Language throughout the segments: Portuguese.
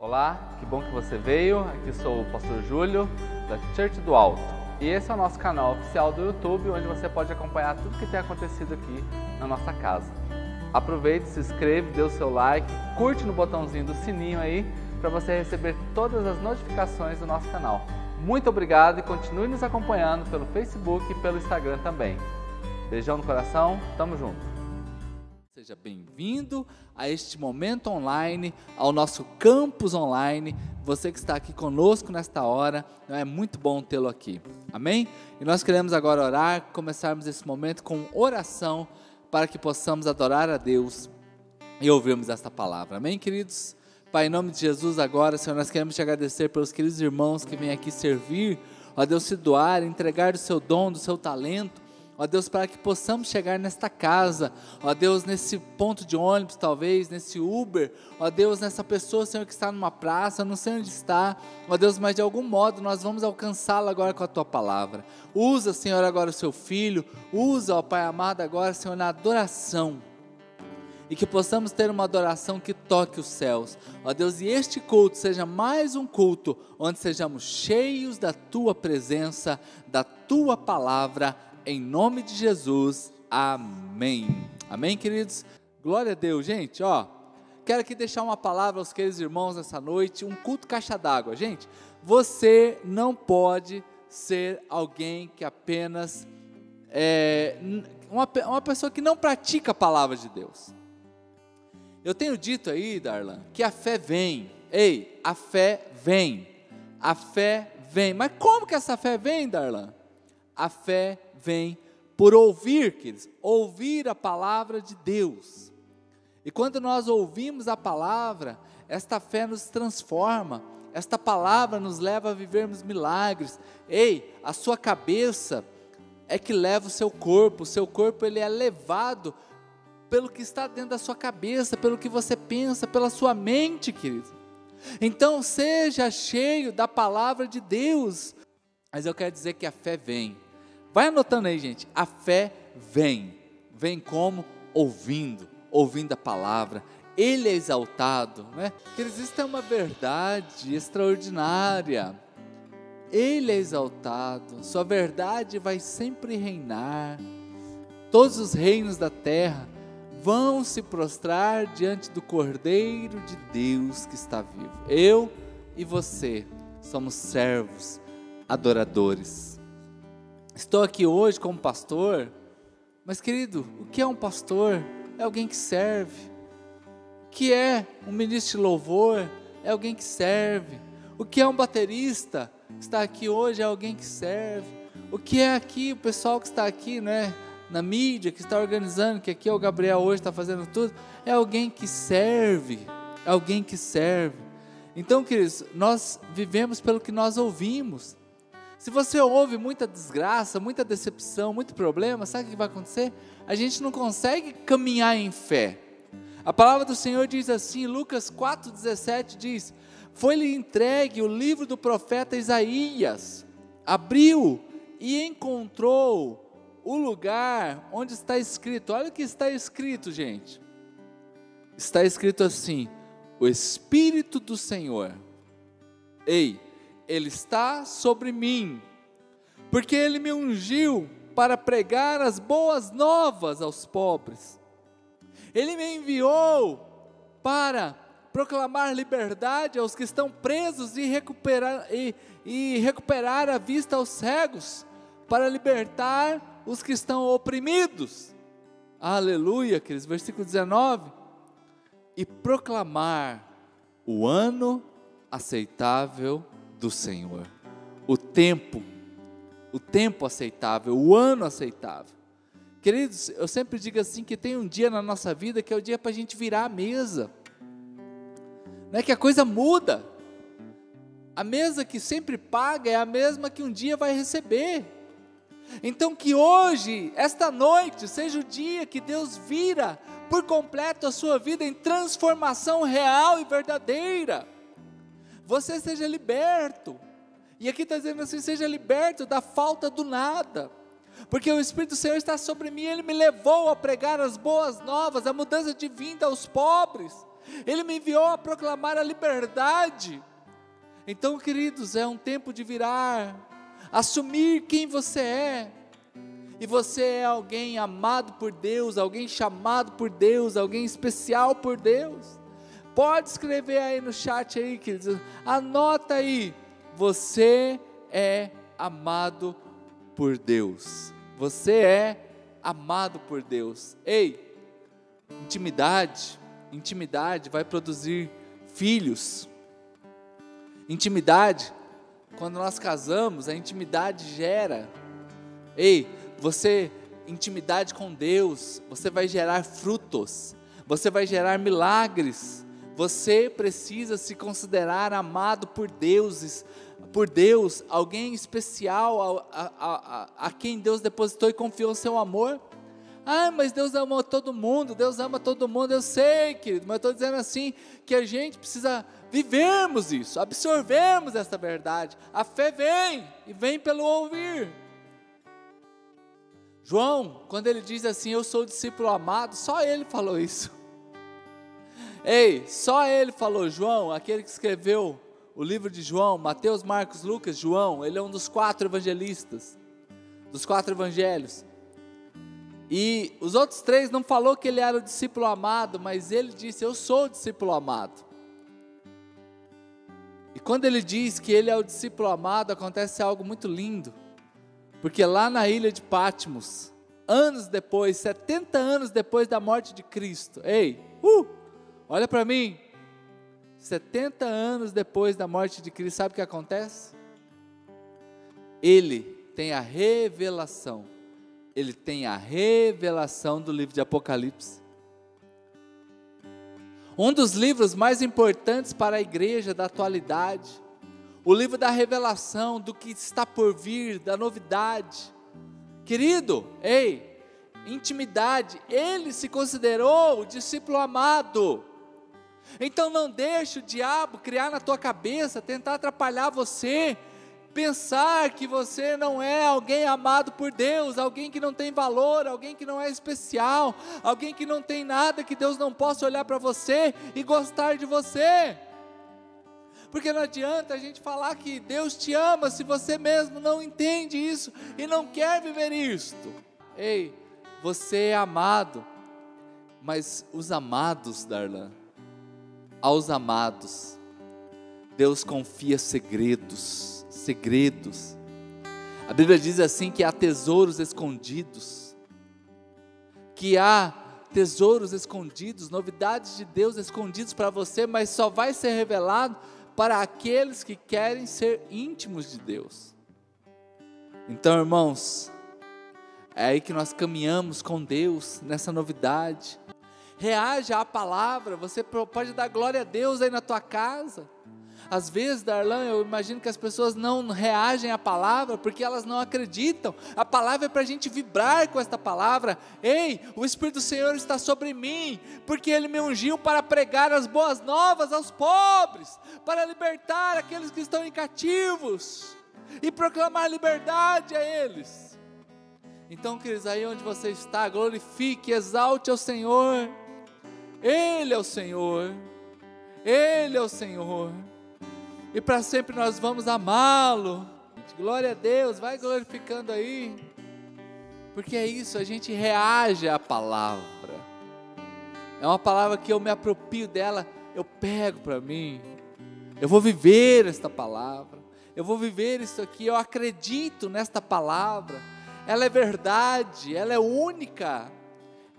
Olá, que bom que você veio. Aqui sou o pastor Júlio, da Church do Alto. E esse é o nosso canal oficial do YouTube, onde você pode acompanhar tudo que tem acontecido aqui na nossa casa. Aproveite, se inscreve, dê o seu like, curte no botãozinho do sininho aí, para você receber todas as notificações do nosso canal. Muito obrigado e continue nos acompanhando pelo Facebook e pelo Instagram também. Beijão no coração, tamo junto. Seja bem-vindo a este momento online, ao nosso campus online. Você que está aqui conosco nesta hora, é muito bom tê-lo aqui. Amém? E nós queremos agora orar, começarmos esse momento com oração para que possamos adorar a Deus e ouvirmos esta palavra. Amém, queridos? Pai, em nome de Jesus, agora, Senhor, nós queremos te agradecer pelos queridos irmãos que vêm aqui servir, ó Deus, se doar, entregar do seu dom, do seu talento ó Deus, para que possamos chegar nesta casa, ó Deus, nesse ponto de ônibus, talvez, nesse Uber, ó Deus, nessa pessoa, Senhor, que está numa praça, não sei onde está, ó Deus, mas de algum modo nós vamos alcançá-la agora com a tua palavra. Usa, Senhor, agora o seu filho, usa, ó Pai amado, agora, Senhor, na adoração e que possamos ter uma adoração que toque os céus. Ó Deus, e este culto seja mais um culto onde sejamos cheios da tua presença, da tua palavra em nome de Jesus. Amém. Amém, queridos? Glória a Deus, gente, ó. Quero aqui deixar uma palavra aos queridos irmãos nessa noite, um culto caixa d'água. Gente, você não pode ser alguém que apenas é uma, uma pessoa que não pratica a palavra de Deus. Eu tenho dito aí, Darlan, que a fé vem. Ei, a fé vem. A fé vem. Mas como que essa fé vem, Darlan? A fé vem por ouvir, queridos, ouvir a palavra de Deus. E quando nós ouvimos a palavra, esta fé nos transforma, esta palavra nos leva a vivermos milagres. Ei, a sua cabeça é que leva o seu corpo, o seu corpo ele é levado pelo que está dentro da sua cabeça, pelo que você pensa, pela sua mente, querido. Então seja cheio da palavra de Deus. Mas eu quero dizer que a fé vem Vai anotando aí, gente. A fé vem. Vem como? Ouvindo, ouvindo a palavra. Ele é exaltado, né? Queridos, isso é uma verdade extraordinária. Ele é exaltado, sua verdade vai sempre reinar. Todos os reinos da terra vão se prostrar diante do Cordeiro de Deus que está vivo. Eu e você somos servos, adoradores. Estou aqui hoje como pastor, mas querido, o que é um pastor? É alguém que serve. O que é um ministro de louvor? É alguém que serve. O que é um baterista? Está aqui hoje é alguém que serve. O que é aqui o pessoal que está aqui, né? Na mídia, que está organizando, que aqui é o Gabriel hoje está fazendo tudo, é alguém que serve, é alguém que serve. Então, queridos, nós vivemos pelo que nós ouvimos. Se você ouve muita desgraça, muita decepção, muito problema, sabe o que vai acontecer? A gente não consegue caminhar em fé. A palavra do Senhor diz assim, Lucas 4,17 diz: Foi-lhe entregue o livro do profeta Isaías, abriu e encontrou o lugar onde está escrito. Olha o que está escrito, gente. Está escrito assim: O Espírito do Senhor. Ei, ele está sobre mim, porque Ele me ungiu para pregar as boas novas aos pobres. Ele me enviou para proclamar liberdade aos que estão presos e recuperar, e, e recuperar a vista aos cegos, para libertar os que estão oprimidos. Aleluia, queridos. Versículo 19. E proclamar o ano aceitável do Senhor. O tempo, o tempo aceitável, o ano aceitável. Queridos, eu sempre digo assim que tem um dia na nossa vida que é o dia para a gente virar a mesa. Não é que a coisa muda. A mesa que sempre paga é a mesma que um dia vai receber. Então que hoje, esta noite, seja o dia que Deus vira por completo a sua vida em transformação real e verdadeira você seja liberto. E aqui está dizendo assim: seja liberto da falta do nada. Porque o Espírito do Senhor está sobre mim, ele me levou a pregar as boas novas, a mudança de vinda aos pobres. Ele me enviou a proclamar a liberdade. Então, queridos, é um tempo de virar, assumir quem você é. E você é alguém amado por Deus, alguém chamado por Deus, alguém especial por Deus. Pode escrever aí no chat aí, queridos. Anota aí. Você é amado por Deus. Você é amado por Deus. Ei, intimidade, intimidade vai produzir filhos. Intimidade, quando nós casamos, a intimidade gera. Ei, você intimidade com Deus, você vai gerar frutos, você vai gerar milagres. Você precisa se considerar amado por deuses, por Deus, alguém especial a, a, a, a quem Deus depositou e confiou seu amor. Ah, mas Deus ama todo mundo, Deus ama todo mundo, eu sei, querido, mas eu estou dizendo assim que a gente precisa vivermos isso, absorvermos essa verdade. A fé vem e vem pelo ouvir. João, quando ele diz assim, eu sou discípulo amado, só ele falou isso. Ei, só ele falou, João, aquele que escreveu o livro de João, Mateus, Marcos, Lucas, João, ele é um dos quatro evangelistas, dos quatro evangelhos. E os outros três não falou que ele era o discípulo amado, mas ele disse: Eu sou o discípulo amado. E quando ele diz que ele é o discípulo amado, acontece algo muito lindo. Porque lá na ilha de Patmos, anos depois, 70 anos depois da morte de Cristo, ei, uh, olha para mim, 70 anos depois da morte de Cristo, sabe o que acontece? Ele tem a revelação. Ele tem a revelação do livro de Apocalipse. Um dos livros mais importantes para a igreja da atualidade. O livro da revelação, do que está por vir, da novidade. Querido, ei, intimidade, ele se considerou o discípulo amado. Então não deixe o diabo criar na tua cabeça, tentar atrapalhar você, pensar que você não é alguém amado por Deus, alguém que não tem valor, alguém que não é especial, alguém que não tem nada que Deus não possa olhar para você e gostar de você. Porque não adianta a gente falar que Deus te ama se você mesmo não entende isso e não quer viver isto. Ei, você é amado, mas os amados, Darlan, aos amados, Deus confia segredos, segredos. A Bíblia diz assim que há tesouros escondidos, que há tesouros escondidos, novidades de Deus escondidos para você, mas só vai ser revelado para aqueles que querem ser íntimos de Deus. Então, irmãos, é aí que nós caminhamos com Deus nessa novidade reaja à palavra, você pode dar glória a Deus aí na tua casa. Às vezes, Darlan, eu imagino que as pessoas não reagem à palavra porque elas não acreditam. A palavra é para a gente vibrar com esta palavra. Ei, o Espírito do Senhor está sobre mim, porque Ele me ungiu para pregar as boas novas aos pobres, para libertar aqueles que estão em cativos e proclamar liberdade a eles. Então, queridos, aí onde você está, glorifique, exalte ao Senhor. Ele é o Senhor, Ele é o Senhor, e para sempre nós vamos amá-lo. Glória a Deus, vai glorificando aí, porque é isso, a gente reage à palavra, é uma palavra que eu me apropio dela, eu pego para mim, eu vou viver esta palavra, eu vou viver isso aqui, eu acredito nesta palavra, ela é verdade, ela é única,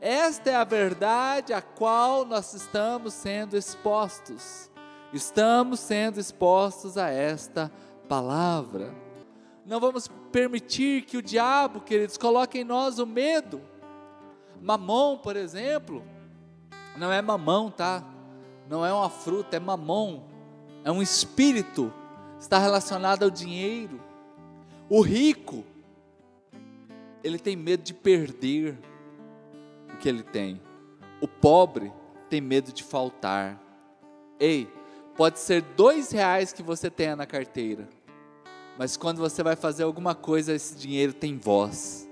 esta é a verdade a qual nós estamos sendo expostos. Estamos sendo expostos a esta palavra. Não vamos permitir que o diabo, queridos, coloque em nós o medo. Mamão, por exemplo, não é mamão, tá? Não é uma fruta, é mamão. É um espírito, está relacionado ao dinheiro. O rico, ele tem medo de perder que ele tem. O pobre tem medo de faltar. Ei, pode ser dois reais que você tenha na carteira, mas quando você vai fazer alguma coisa, esse dinheiro tem voz.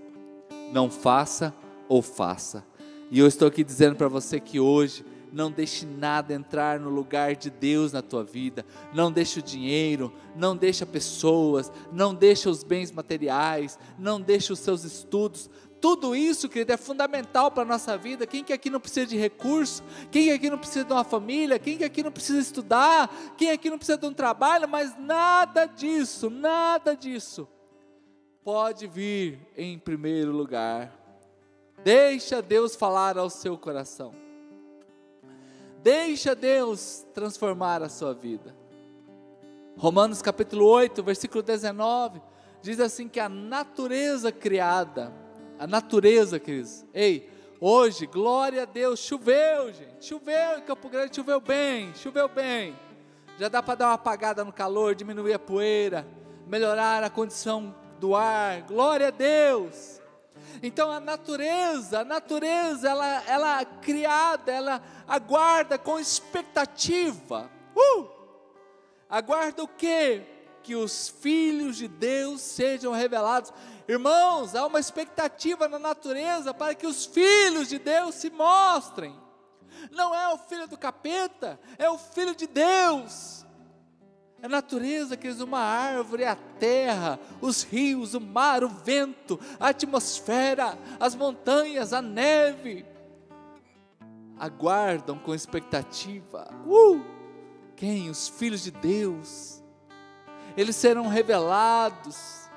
Não faça ou faça. E eu estou aqui dizendo para você que hoje não deixe nada entrar no lugar de Deus na tua vida. Não deixe o dinheiro, não deixe pessoas, não deixe os bens materiais, não deixe os seus estudos. Tudo isso, querido, é fundamental para a nossa vida. Quem que aqui não precisa de recurso? Quem que aqui não precisa de uma família? Quem que aqui não precisa estudar? Quem aqui não precisa de um trabalho? Mas nada disso, nada disso pode vir em primeiro lugar. Deixa Deus falar ao seu coração. Deixa Deus transformar a sua vida. Romanos capítulo 8, versículo 19, diz assim que a natureza criada, a natureza, Cris, ei, hoje, glória a Deus, choveu, gente, choveu em Campo Grande, choveu bem, choveu bem. Já dá para dar uma apagada no calor, diminuir a poeira, melhorar a condição do ar, glória a Deus. Então a natureza, a natureza, ela, ela é criada, ela aguarda com expectativa. Uh! Aguarda o quê? Que os filhos de Deus sejam revelados. Irmãos, há uma expectativa na natureza para que os filhos de Deus se mostrem. Não é o filho do capeta, é o filho de Deus. É a natureza, queridos, uma árvore, a terra, os rios, o mar, o vento, a atmosfera, as montanhas, a neve. Aguardam com expectativa. Uh! Quem? Os filhos de Deus. Eles serão revelados.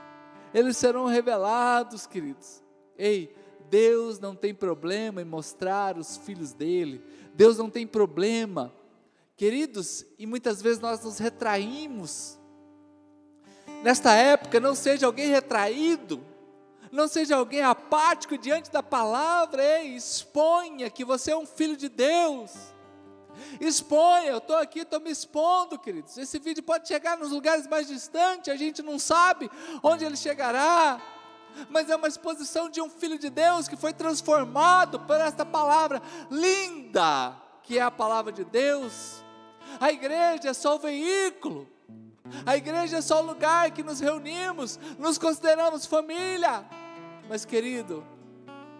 Eles serão revelados, queridos. Ei, Deus não tem problema em mostrar os filhos dele. Deus não tem problema Queridos, e muitas vezes nós nos retraímos. Nesta época, não seja alguém retraído, não seja alguém apático diante da palavra, ei, exponha que você é um filho de Deus. Exponha, eu estou aqui, estou me expondo, queridos. Esse vídeo pode chegar nos lugares mais distantes, a gente não sabe onde ele chegará, mas é uma exposição de um filho de Deus que foi transformado por esta palavra linda, que é a palavra de Deus a igreja é só o veículo. A igreja é só o lugar que nos reunimos, nos consideramos família. Mas, querido,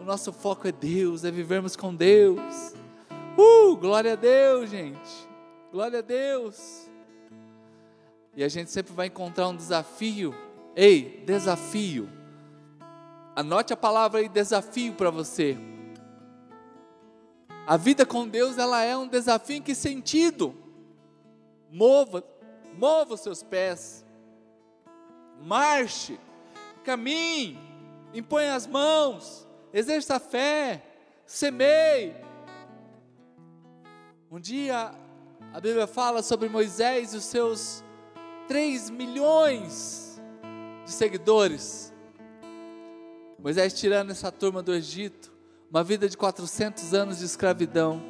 o nosso foco é Deus, é vivermos com Deus. Uh, glória a Deus, gente. Glória a Deus. E a gente sempre vai encontrar um desafio. Ei, desafio. Anote a palavra aí, desafio para você. A vida com Deus, ela é um desafio em que sentido? mova, mova os seus pés, marche, caminhe, impõe as mãos, exerça a fé, semeie. Um dia a Bíblia fala sobre Moisés e os seus 3 milhões de seguidores. Moisés tirando essa turma do Egito, uma vida de 400 anos de escravidão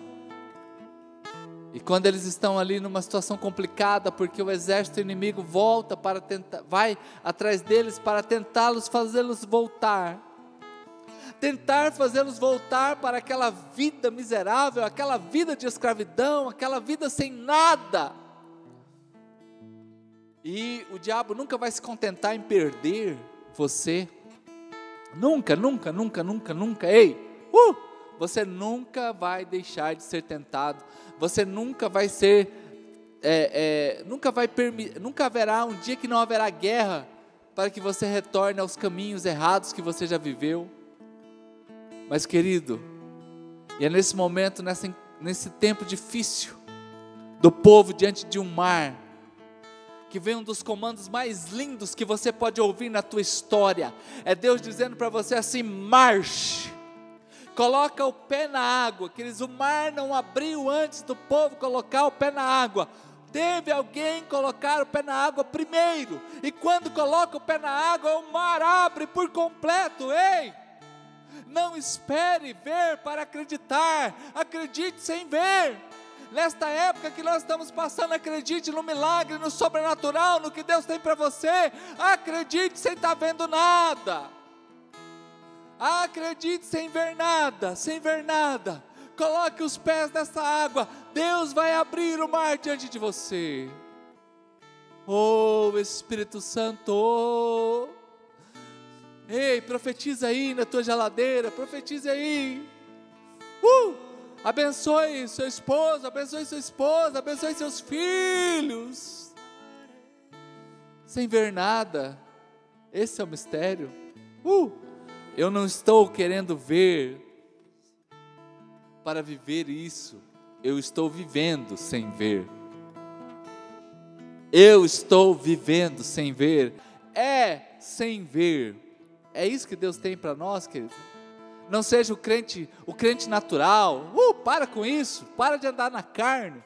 e quando eles estão ali numa situação complicada, porque o exército inimigo volta para tentar, vai atrás deles para tentá-los fazê-los voltar. Tentar fazê-los voltar para aquela vida miserável, aquela vida de escravidão, aquela vida sem nada. E o diabo nunca vai se contentar em perder você. Nunca, nunca, nunca, nunca, nunca. Ei, uh, você nunca vai deixar de ser tentado você nunca vai ser, é, é, nunca vai nunca haverá um dia que não haverá guerra para que você retorne aos caminhos errados que você já viveu. Mas querido, e é nesse momento, nessa, nesse tempo difícil do povo diante de um mar, que vem um dos comandos mais lindos que você pode ouvir na tua história. É Deus dizendo para você assim: marche coloca o pé na água, queridos, o mar não abriu antes do povo colocar o pé na água. Teve alguém colocar o pé na água primeiro, e quando coloca o pé na água, o mar abre por completo. Ei! Não espere ver para acreditar, acredite sem ver. Nesta época que nós estamos passando, acredite no milagre, no sobrenatural, no que Deus tem para você. Acredite sem estar tá vendo nada. Acredite sem ver nada, sem ver nada. Coloque os pés nessa água. Deus vai abrir o mar diante de você. Oh, Espírito Santo. Ei, profetiza aí na tua geladeira, profetiza aí. Uh! Abençoe seu esposo, abençoe sua esposa, abençoe seus filhos. Sem ver nada. Esse é o mistério. Uh, eu não estou querendo ver para viver isso. Eu estou vivendo sem ver. Eu estou vivendo sem ver. É sem ver. É isso que Deus tem para nós, querido. Não seja o crente, o crente natural. Uh, para com isso. Para de andar na carne.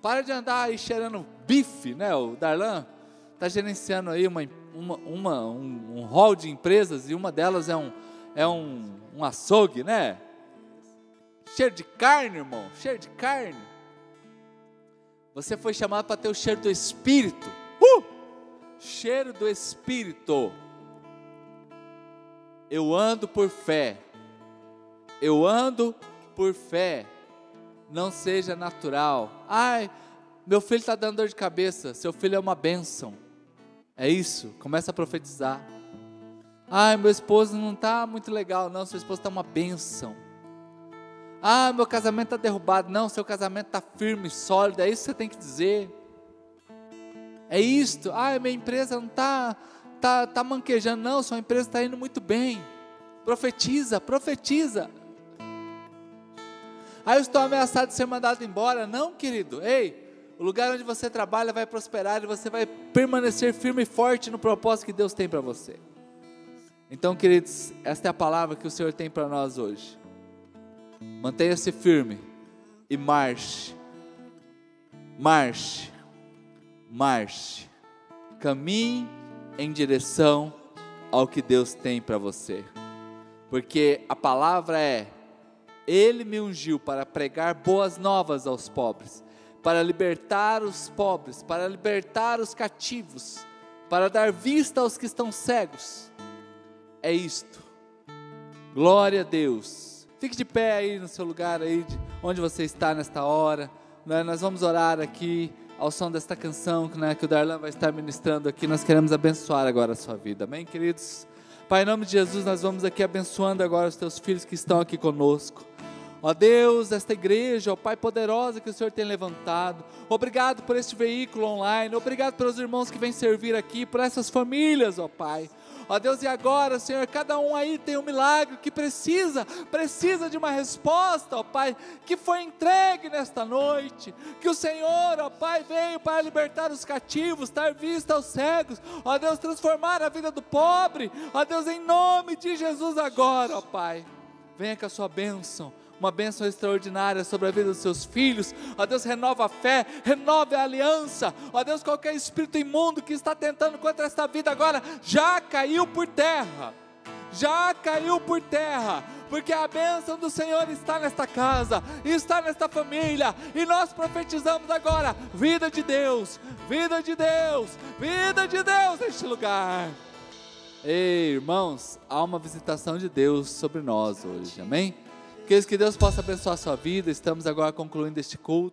Para de andar aí cheirando bife, né? O Darlan está gerenciando aí uma, uma, uma, um, um hall de empresas e uma delas é um, é um, um açougue, né? Cheiro de carne, irmão. Cheiro de carne. Você foi chamado para ter o cheiro do Espírito. Uh! Cheiro do Espírito. Eu ando por fé. Eu ando por fé. Não seja natural. Ai, meu filho está dando dor de cabeça. Seu filho é uma bênção. É isso. Começa a profetizar. Ai, meu esposo não está muito legal. Não, seu esposo está uma bênção. Ah, meu casamento está derrubado. Não, seu casamento está firme, sólido. É isso que você tem que dizer. É isto. Ah, minha empresa não está tá, tá manquejando. Não, sua empresa está indo muito bem. Profetiza, profetiza. Ah, eu estou ameaçado de ser mandado embora. Não, querido. Ei, o lugar onde você trabalha vai prosperar e você vai permanecer firme e forte no propósito que Deus tem para você. Então, queridos, esta é a palavra que o Senhor tem para nós hoje. Mantenha-se firme e marche. Marche. Marche. Caminhe em direção ao que Deus tem para você. Porque a palavra é: Ele me ungiu para pregar boas novas aos pobres, para libertar os pobres, para libertar os cativos, para dar vista aos que estão cegos. É isto. Glória a Deus. Fique de pé aí no seu lugar aí, onde você está nesta hora. Né? Nós vamos orar aqui ao som desta canção né, que o Darlan vai estar ministrando aqui. Nós queremos abençoar agora a sua vida. Amém, queridos? Pai, em nome de Jesus, nós vamos aqui abençoando agora os teus filhos que estão aqui conosco. Ó Deus, esta igreja, ó Pai poderosa que o Senhor tem levantado. Obrigado por este veículo online. Obrigado pelos irmãos que vêm servir aqui, por essas famílias, ó Pai. Ó Deus, e agora, Senhor, cada um aí tem um milagre que precisa, precisa de uma resposta, ó Pai, que foi entregue nesta noite. Que o Senhor, ó Pai, veio para libertar os cativos, dar vista aos cegos, ó Deus, transformar a vida do pobre. Ó Deus, em nome de Jesus agora, ó Pai. Venha com a sua bênção uma bênção extraordinária sobre a vida dos seus filhos. Ó Deus, renova a fé, renove a aliança. Ó Deus, qualquer espírito imundo que está tentando contra esta vida agora já caiu por terra. Já caiu por terra, porque a bênção do Senhor está nesta casa, está nesta família, e nós profetizamos agora: vida de Deus, vida de Deus, vida de Deus neste lugar. Ei, irmãos, há uma visitação de Deus sobre nós hoje, amém? Queridos, que Deus possa abençoar a sua vida. Estamos agora concluindo este culto.